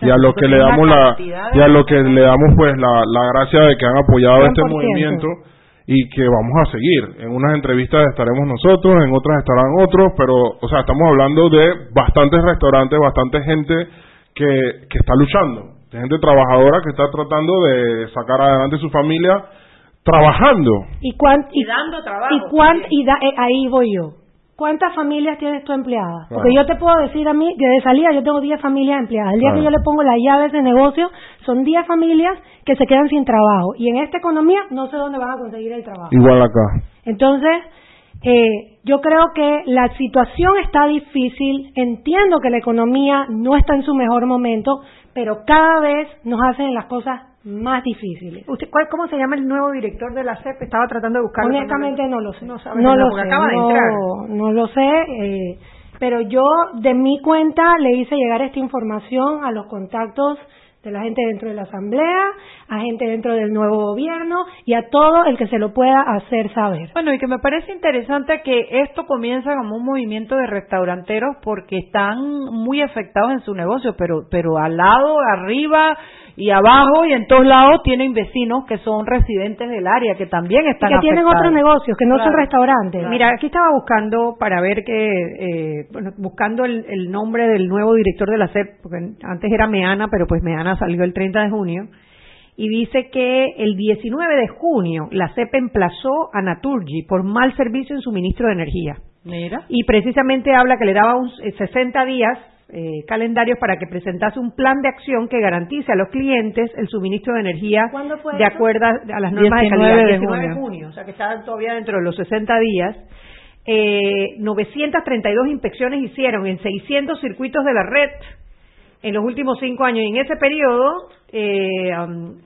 y a lo que le damos la y a lo que le damos pues la, la gracia de que han apoyado este 100%. movimiento y que vamos a seguir. En unas entrevistas estaremos nosotros, en otras estarán otros, pero o sea, estamos hablando de bastantes restaurantes, bastante gente que, que está luchando, de gente trabajadora que está tratando de sacar adelante su familia trabajando. Y, cuán- y, dando trabajo. y, cuán- y da- eh, ahí voy yo. ¿Cuántas familias tienes tú empleadas? Porque yo te puedo decir a mí que de salida yo tengo 10 familias empleadas. El día Claro. que yo le pongo las llaves de negocio, son 10 familias que se quedan sin trabajo. Y en esta economía no sé dónde van a conseguir el trabajo. Igual acá. Entonces, eh, yo creo que la situación está difícil, entiendo que la economía no está en su mejor momento, pero cada vez nos hacen las cosas más difíciles. ¿Usted, cuál, ¿Cómo se llama el nuevo director de la CEP? Estaba tratando de buscarlo. Honestamente no lo sé. No nada, lo sé. acaba de no, entrar. no lo sé. eh, pero yo de mi cuenta le hice llegar esta información a los contactos de la gente dentro de la asamblea, a gente dentro del nuevo gobierno y a todo el que se lo pueda hacer saber. Bueno, y que me parece interesante que esto comienza como un movimiento de restauranteros porque están muy afectados en su negocio, pero pero al lado, arriba y abajo y en todos lados tienen vecinos que son residentes del área que también Y están que tienen otros negocios, que no son Claro. restaurantes. Mira, aquí estaba buscando para ver que, eh, bueno, buscando el, el nombre del nuevo director de la CEP, porque antes era Meana, pero pues Meana salió el 30 de junio, y dice que el 19 de junio la CEP emplazó a Naturgy por mal servicio en suministro de energía. Mira. Y precisamente habla que le daba un, eh, 60 días eh, calendarios para que presentase un plan de acción que garantice a los clientes el suministro de energía ¿Cuándo fue de eso? acuerdo a las normas de 19 calidad. de 19 de junio. junio, o sea que está todavía dentro de los 60 días. Eh, 932 inspecciones hicieron en 600 circuitos de la red en los últimos cinco años. Y en ese periodo eh, um,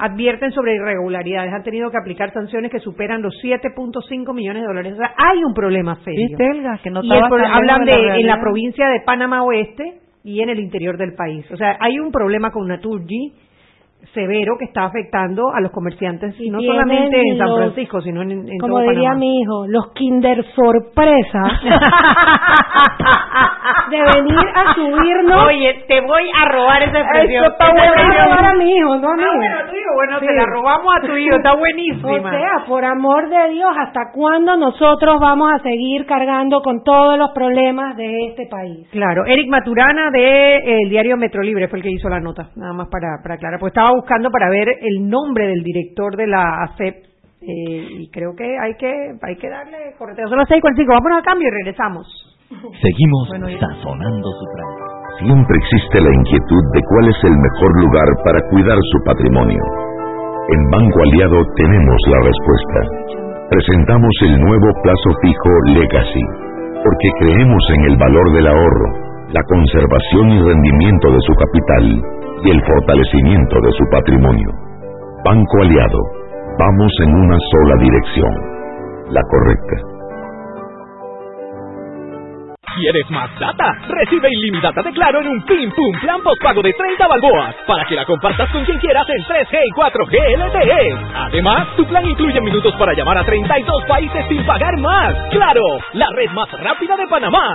advierten sobre irregularidades. Han tenido que aplicar sanciones que superan los 7.5 millones de dólares. O sea, hay un problema serio. ¿Viste, Elga? Que no y el pro- hablan de la en la provincia de Panamá Oeste y en el interior del país. O sea, hay un problema con Naturgy severo que está afectando a los comerciantes Y no solamente en San los- Francisco, sino en, en Como todo diría Panamá. mi hijo, los Kinder sorpresa de venir a subirnos. Oye, te voy a robar esa expresión. Esto está bueno. a robar a mi hijo, no a mí. Ah, bueno, tu hijo, bueno, te la robamos a tu hijo, está buenísima. O sea, por amor de Dios, ¿hasta cuándo nosotros vamos a seguir cargando con todos los problemas de este país? Claro, Eric Maturana de eh, el diario Metro Libre fue el que hizo la nota, nada más para, para aclarar, pues estaba buscando para ver el nombre del director de la ACEP eh, y creo que hay que hay que darle correteo. Son las seis con cinco. Vámonos a cambio y regresamos. Seguimos sazonando su tranco. Siempre existe la inquietud de cuál es el mejor lugar para cuidar su patrimonio. En Banco Aliado tenemos la respuesta. Presentamos el nuevo plazo fijo Legacy, porque creemos en el valor del ahorro, la conservación y rendimiento de su capital y el fortalecimiento de su patrimonio. Banco Aliado Vamos en una sola dirección, la correcta. ¿Quieres más data? Recibe ilimitada de Claro en un Pim Pum Plan Pago de 30 balboas para que la compartas con quien quieras en 3G y 4G LTE. Además, tu plan incluye minutos para llamar a 32 países sin pagar más. ¡Claro! La red más rápida de Panamá.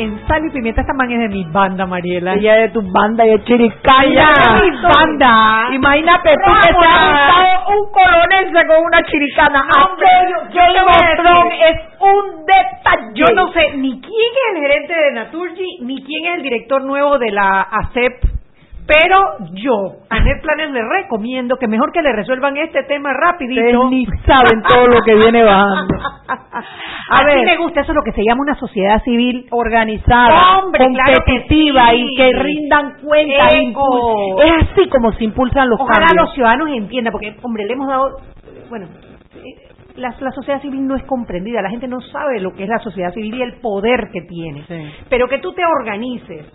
En Sal y Pimienta. Esta man es de mi banda, Mariela. Ella es de tu banda y es chiricaya. de mi banda. Imagínate tú que te ha gustado un colonense con una chiricana. es un detalle. Yo no sé ni quién es el gerente de Naturgy, ni quién es el director nuevo de la ACEP pero yo, a Netplanes le recomiendo que mejor que le resuelvan este tema rapidito. Ustedes ni saben todo lo que viene bajando. A, ver, me gusta eso lo que se llama una sociedad civil organizada, competitiva y que rindan cuenta. Es así como se impulsan los Ojalá los ciudadanos entiendan, porque, hombre, le hemos dado, bueno, eh, la, sociedad civil no es comprendida, la gente no sabe lo que es la sociedad civil y el poder que tiene. Pero que tú te organices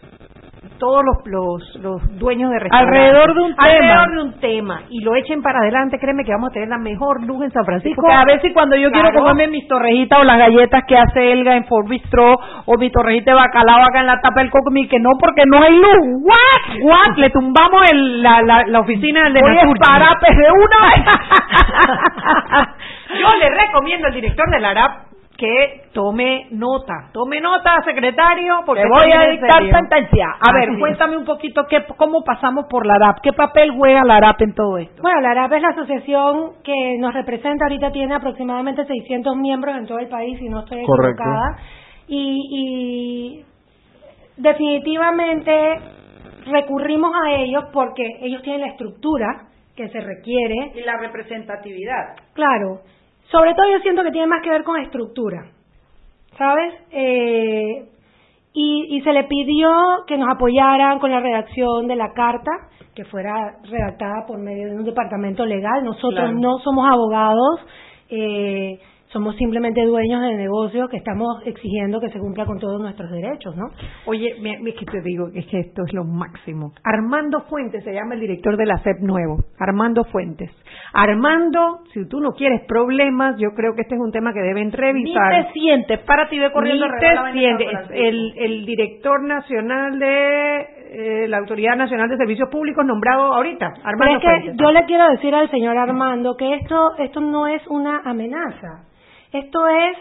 todos los, los, los dueños de restaurantes. Alrededor de un tema. Alrededor de un tema. Y lo echen para adelante créeme que vamos a tener la mejor luz en San Francisco. Porque a veces cuando yo quiero comerme mis torrejitas o las galletas que hace Elga en Fort Bistro o mi torrejita de bacalao acá en la tapa del coco que no porque no hay luz. What what le tumbamos el, la, la, la oficina del de a de una vez. Yo le recomiendo al director del ARAP que tome nota, tome nota, secretario, porque voy a dictar sentencia. A ver, cuéntame un poquito qué, cómo pasamos por la ARAP, qué papel juega la ARAP en todo esto. Bueno, la ARAP es la asociación que nos representa, ahorita tiene aproximadamente 600 miembros en todo el país, si no estoy equivocada, y, y definitivamente recurrimos a ellos porque ellos tienen la estructura que se requiere. Y la representatividad. Claro. Sobre todo yo siento que tiene más que ver con estructura, ¿sabes? Eh, y, se le pidió que nos apoyaran con la redacción de la carta, que fuera redactada por medio de un departamento legal. Nosotros no somos abogados, eh, somos simplemente dueños de negocios que estamos exigiendo que se cumpla con todos nuestros derechos, ¿no? Oye, es que te digo, es que esto es lo máximo. Armando Fuentes se llama el director de la SEP nuevo. Armando Fuentes. Armando, si tú no quieres problemas, yo creo que este es un tema que deben revisar. Ni te sientes, párate y ve corriendo Ni te sientes. El, el director nacional de eh, la Autoridad Nacional de Servicios Públicos nombrado ahorita, Pero Armando es que Fuentes. yo le quiero decir al señor Armando que esto, esto no es una amenaza. Esto es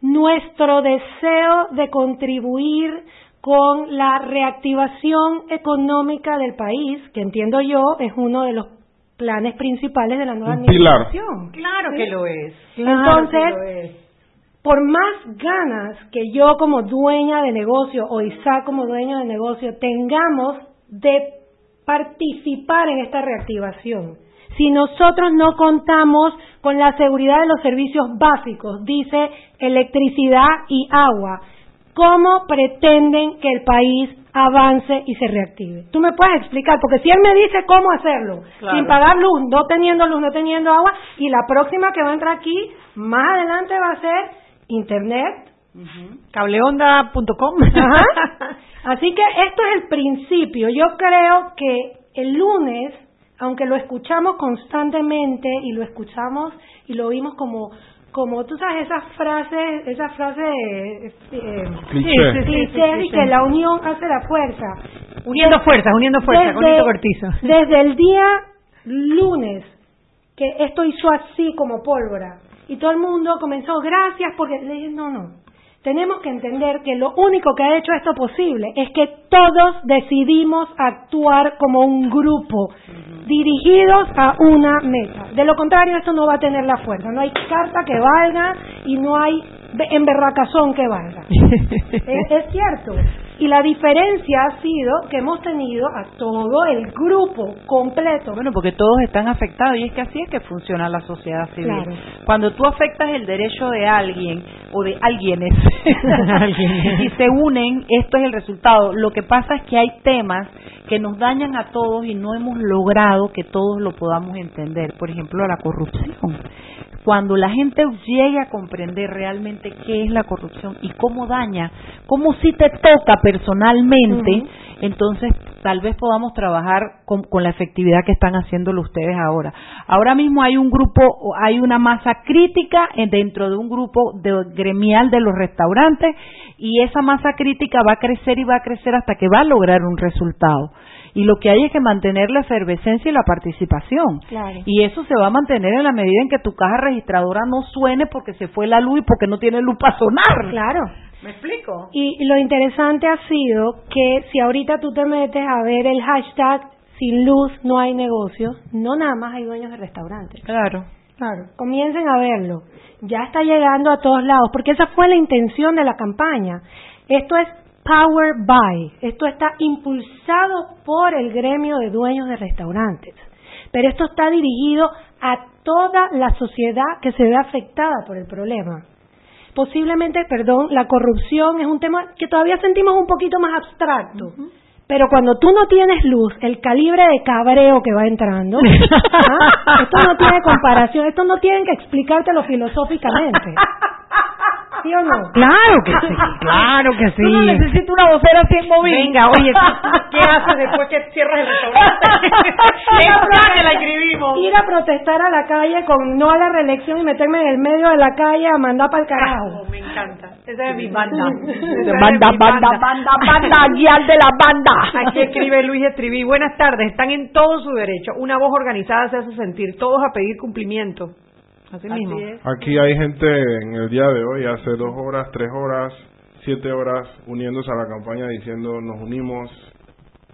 nuestro deseo de contribuir con la reactivación económica del país, que entiendo yo es uno de los planes principales de la nueva Un pilar. administración. Claro ¿Sí? que lo es. Entonces, Claro que lo es. por más ganas que yo como dueña de negocio o Isaac como dueño de negocio tengamos de participar en esta reactivación, si nosotros no contamos con la seguridad de los servicios básicos, dice electricidad y agua, ¿cómo pretenden que el país avance y se reactive? Tú me puedes explicar, porque si él me dice cómo hacerlo, Claro. sin pagar luz, no teniendo luz, no teniendo agua, y la próxima que va a entrar aquí, más adelante va a ser internet. Cableonda.com. Ajá. Así que esto es el principio. Yo creo que el lunes, aunque lo escuchamos constantemente y lo escuchamos y lo oímos como como tú sabes esas frases esas frases eh, eh, Cliché. sí, sí, sí, cliché. y que la unión hace la fuerza Uniendo fuerzas, uniendo fuerzas, con Nito Cortizo. desde el día lunes que esto hizo así como pólvora y todo el mundo comenzó gracias porque le dije no no tenemos que entender que lo único que ha hecho esto posible es que todos decidimos actuar como un grupo dirigidos a una meta. De lo contrario, esto no va a tener la fuerza. No hay carta que valga y no hay be- emberracazón que valga. es, es cierto. Y la diferencia ha sido que hemos tenido a todo el grupo completo. Bueno, porque todos están afectados y es que así es que funciona la sociedad civil. Claro. Cuando tú afectas el derecho de alguien o de alguienes Alguienes. y se unen, esto es el resultado. Lo que pasa es que hay temas que nos dañan a todos y no hemos logrado que todos lo podamos entender. Por ejemplo, la corrupción. Cuando la gente llegue a comprender realmente qué es la corrupción y cómo daña, cómo si te toca personalmente, entonces tal vez podamos trabajar con, con la efectividad que están haciéndolo ustedes ahora. Ahora mismo hay un grupo, hay una masa crítica en- dentro de un grupo de- gremial de los restaurantes y esa masa crítica va a crecer y va a crecer hasta que va a lograr un resultado. Y lo que hay es que mantener la efervescencia y la participación. Claro. Y eso se va a mantener en la medida en que tu caja registradora no suene porque se fue la luz y porque no tiene luz para sonar. Claro. ¿Me explico? Y lo interesante ha sido que si ahorita tú te metes a ver el hashtag sin luz no hay negocio, no nada más hay dueños de restaurantes. Claro. Claro. Comiencen a verlo. Ya está llegando a todos lados, porque esa fue la intención de la campaña. Esto es Power By. Esto está impulsado por el gremio de dueños de restaurantes. Pero esto está dirigido a toda la sociedad que se ve afectada por el problema. Posiblemente, perdón, la corrupción es un tema que todavía sentimos un poquito más abstracto. Pero cuando tú no tienes luz, el calibre de cabreo que va entrando, ¿ah? esto no tiene comparación, esto no tienen que explicártelo filosóficamente. ¿Sí o no? Claro que sí, claro que sí. Tú no necesitas una vocera en móvil. Venga, oye, ¿qué haces después que cierras el restaurante? Ir a Ya que la escribimos. Ir a protestar a la calle con no a la reelección y meterme en el medio de la calle a mandar para el carajo. Me encanta. Esa es mi banda. Banda, banda, banda, banda, guial de la banda. Aquí escribe Luis Estribí. Buenas tardes. Están en todo su derecho. Una voz organizada se hace sentir. Todos a pedir cumplimiento. Así, mismo. Aquí hay gente en el día de hoy, hace dos horas, tres horas, siete horas, uniéndose a la campaña diciendo nos unimos,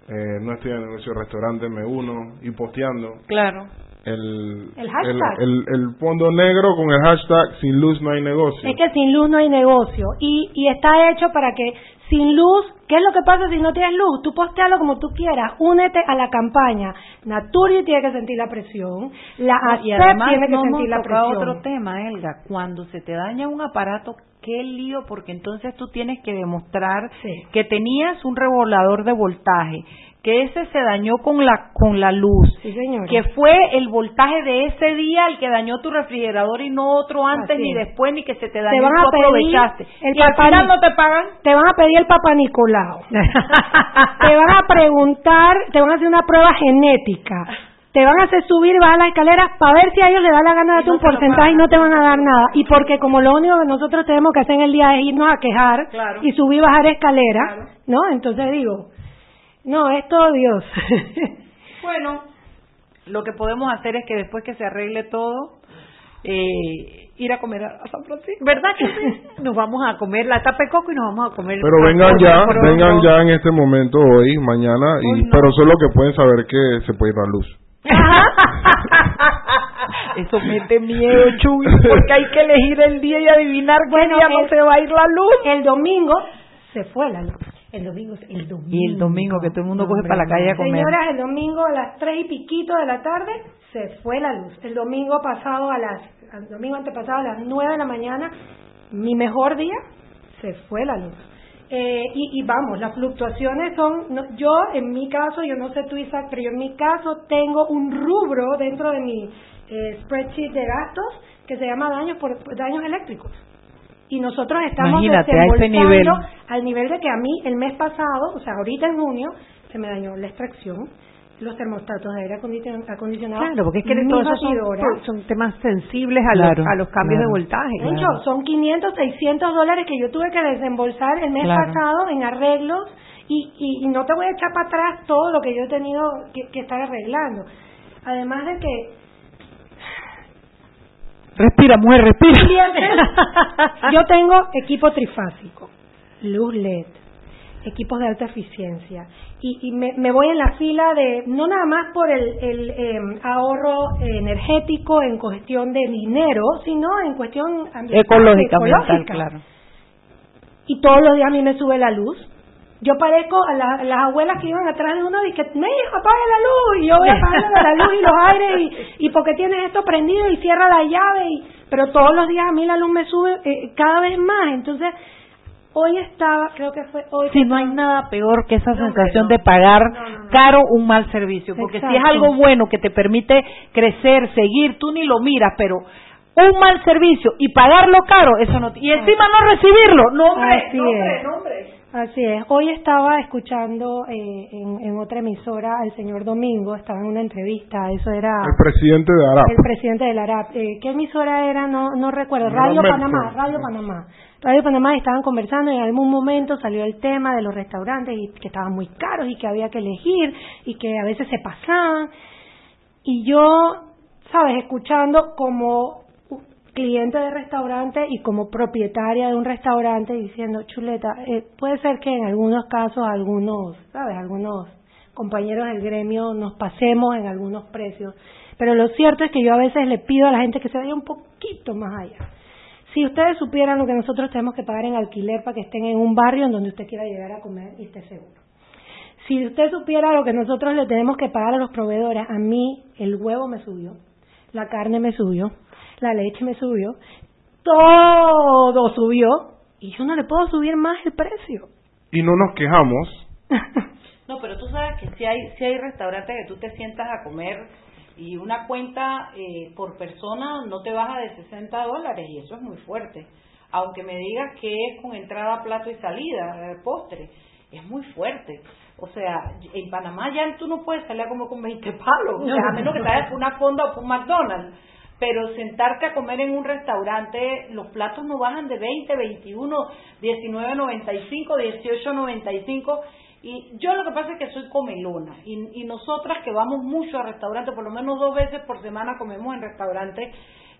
eh, no estoy en el negocio de restaurante, me uno, y posteando Claro. el, El hashtag. el, el fondo negro con el hashtag sin luz no hay negocio. Es que sin luz no hay negocio. Y, y está hecho para que sin luz, ¿qué es lo que pasa si no tienes luz? Tú postealo como tú quieras, únete a la campaña. Naturi tiene que sentir la presión, la y ASEP además tiene que no sentir hemos la presión. otro tema, Elga. Cuando se te daña un aparato, qué lío, porque entonces tú tienes que demostrar que tenías un regulador de voltaje, que ese se dañó con la con la luz, que fue el voltaje de ese día el que dañó tu refrigerador y no otro antes ni después ni que se te dañó te van a pedir aprovechaste. el y al final no te pagan. te van a pedir el papá Nicolau te van a preguntar te van a hacer una prueba genética te van a hacer subir y bajar las escaleras para ver si a ellos les da la gana de darte un porcentaje y no te van a dar nada. Y porque como lo único que nosotros tenemos que hacer en el día es irnos a quejar Claro. y subir y bajar escaleras, ¿no? Entonces digo, no, es todo Dios. Bueno, lo que podemos hacer es que después que se arregle todo, eh, ir a comer a a San Francisco. ¿Verdad que sí? Nos vamos a comer la tapa de coco y nos vamos a comer. Pero vengan ya, vengan ya en este momento hoy, mañana, y pero solo que pueden saber que se puede ir la luz. Eso mete miedo, Chuy, porque hay que elegir el día y adivinar qué Bueno, día no se va a ir la luz. El domingo se fue la luz. El domingo, el domingo. Y el domingo que todo el mundo coge para la calle a comer. Señoras, el domingo a las tres y piquito de la tarde se fue la luz. El domingo pasado a las, el domingo antepasado a las nueve de la mañana, mi mejor día, se fue la luz. Eh, y, y vamos, las fluctuaciones son, no- yo en mi caso, yo no sé tú Isaac, pero yo en mi caso tengo un rubro dentro de mi eh, spreadsheet de gastos que se llama daños por daños eléctricos. Y nosotros estamos Imagínate, desembolsando nivel. al nivel de que a mí el mes pasado, o sea, ahorita en junio, se me dañó la extracción, los termostatos de aire acondicion- acondicionado. Claro, porque es que mi todos esos son, temas sensibles a, Claro, los, a los cambios claro. de voltaje. De hecho, son 500, 600 dólares que yo tuve que desembolsar el mes Claro. pasado en arreglos y, y, y no te voy a echar para atrás todo lo que yo he tenido que, que estar arreglando. Además de que Respira, mujer, respira. yo tengo equipo trifásico, luz LED, equipos de alta eficiencia y, y me, me voy en la fila de no nada más por el, el, em, ahorro energético en cuestión de dinero, sino en cuestión ambiental, Ecológica, ambiental, ecológica. claro. y todos los días a mí me sube la luz. Yo parezco a, la- a las abuelas que iban atrás de uno y que, me hijo, apaga la luz. Y yo voy apagando la luz y los aires y, y porque tienes esto prendido y cierra la llave. Y, pero todos los días a mí la luz me sube eh, cada vez más. Entonces, hoy estaba, creo que fue hoy. Si no hay nada peor que esa sensación de pagar caro un mal servicio, porque si es algo bueno que te permite crecer, seguir, tú ni lo miras, pero un mal servicio y pagarlo caro, eso no y encima no recibirlo, no hombre, Así no, hombre, es. no, hombre. Así es. Hoy estaba escuchando eh, en, en otra emisora al señor Domingo, estaba en una entrevista, eso era El presidente de Arap. el presidente del ARAP. Eh, ¿Qué emisora era? No, no recuerdo. Radio. Panamá, Radio Panamá. Radio Panamá estaban conversando y en algún momento salió el tema de los restaurantes y que estaban muy caros y que había que elegir y que a veces se pasaban. Y yo, sabes, escuchando como cliente de restaurante y como propietaria de un restaurante diciendo, chuleta, eh, puede ser que en algunos casos algunos, sabes, algunos compañeros del gremio nos pasemos en algunos precios, pero lo cierto es que yo a veces le pido a la gente que se vaya un poquito más allá. Si ustedes supieran lo que nosotros tenemos que pagar en alquiler para que estén en un barrio en donde usted quiera llegar a comer y esté seguro. Si usted supiera lo que nosotros le tenemos que pagar a los proveedores, a mí el huevo me subió, la carne me subió, la leche me subió, todo subió y yo no le puedo subir más el precio. Y no nos quejamos. No, pero tú sabes que si hay, si hay restaurantes que tú te sientas a comer y una cuenta eh, por persona no te baja de 60 dólares y eso es muy fuerte. Aunque me digas que es con entrada, plato y salida, postre, es muy fuerte. O sea, en Panamá ya tú no puedes salir a comer con 20 palos, o sea, a menos que te vayas por una fonda o por un McDonald's. Pero sentarte a comer en un restaurante, los platos no bajan de 20, 21, 19.95, 18.95. Y yo lo que pasa es que soy comelona. Y, y nosotras que vamos mucho a restaurantes, por lo menos dos veces por semana comemos en restaurantes,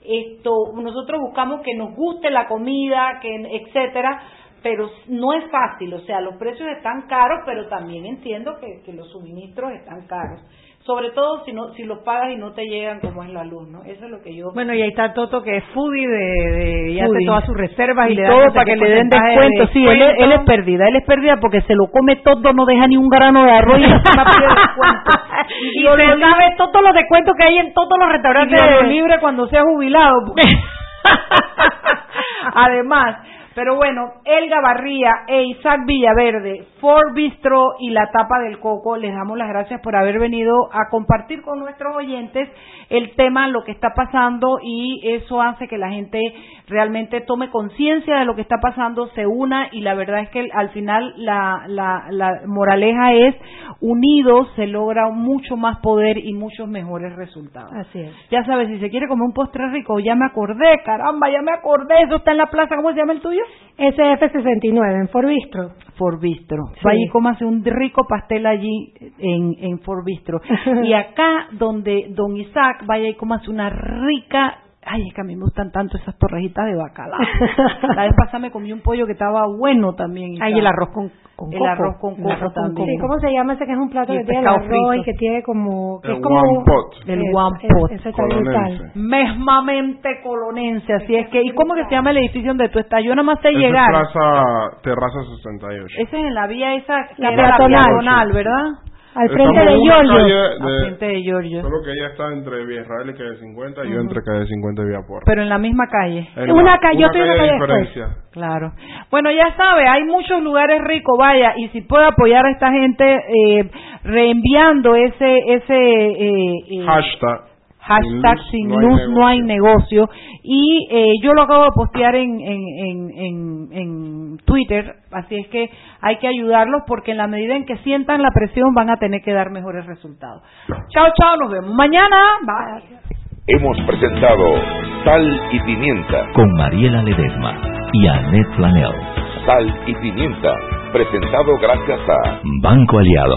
esto, nosotros buscamos que nos guste la comida, que etcétera, pero no es fácil, o sea, los precios están caros, pero también entiendo que, que los suministros están caros. Sobre todo si no si los pagas y no te llegan como es la luz, ¿no? Eso es lo que yo Bueno, y ahí está Toto que es foodie de, de y hace todas sus reservas y, y le da todo para que le den de descuento. Sí, él, es- él es perdida, él es perdida porque se lo come todo, no deja ni un grano de arroz y encima pide descuento. y se sabe todos los descuentos que hay en todos los restaurantes Y lo de- libre cuando sea jubilado. Además, Pero bueno, Elga Barría e Isaac Villaverde, Ford Bistro y la Tapa del Coco, les damos las gracias por haber venido a compartir con nuestros oyentes el tema, lo que está pasando y eso hace que la gente realmente tome conciencia de lo que está pasando, se una y la verdad es que al final la, la, la moraleja es unidos se logra mucho más poder y muchos mejores resultados. Así es. Ya sabes, si se quiere comer un postre rico, ya me acordé, caramba, ya me acordé, eso está en la plaza, ¿cómo se llama el tuyo? SF69, en Forbistro. Forbistro. Sí. Vaya y cómase un rico pastel allí en, en Forbistro. y acá, donde don Isaac, vaya y cómase una rica Ay, es que a mí me gustan tanto esas torrejitas de bacalao. La vez pasada me comí un pollo que estaba bueno también. Ay, el arroz con, con El coco. arroz con El coco arroz con también. Sí, ¿Cómo se llama ese que es un plato Y que tiene el arroz frito. y que tiene como... que El es como one pot. El es- one es- pot. ese está Colonense. Mesmamente colonense, así es que... ¿Y cómo que se llama el edificio donde tú estás? Yo nada más sé Esa es llegar. Plaza Terraza 68. Ese es en la vía esa, que La peatonal. diagonal, ¿verdad? Al frente de una Giorgio. calle Al de- frente de Giorgio. Solo que ella está entre Vía Israel y Calle 50 y yo entre Calle 50 y Vía Puerta. Pero en la misma calle. En una la- calle, yo estoy en una calle después. Claro. Bueno, ya sabe, hay muchos lugares ricos, vaya, y si puede apoyar a esta gente eh, reenviando ese ese eh, eh, Hashtag. Hashtag sin luz, no hay negocio y eh, yo lo acabo de postear en, en, en, en, en Twitter, así es que hay que ayudarlos porque en la medida en que sientan la presión van a tener que dar mejores resultados. Chao, chao, nos vemos mañana. Bye. Hemos presentado Sal y Pimienta. Con Mariela Ledesma y Annette Flanell. Sal y Pimienta. Presentado gracias a Banco Aliado.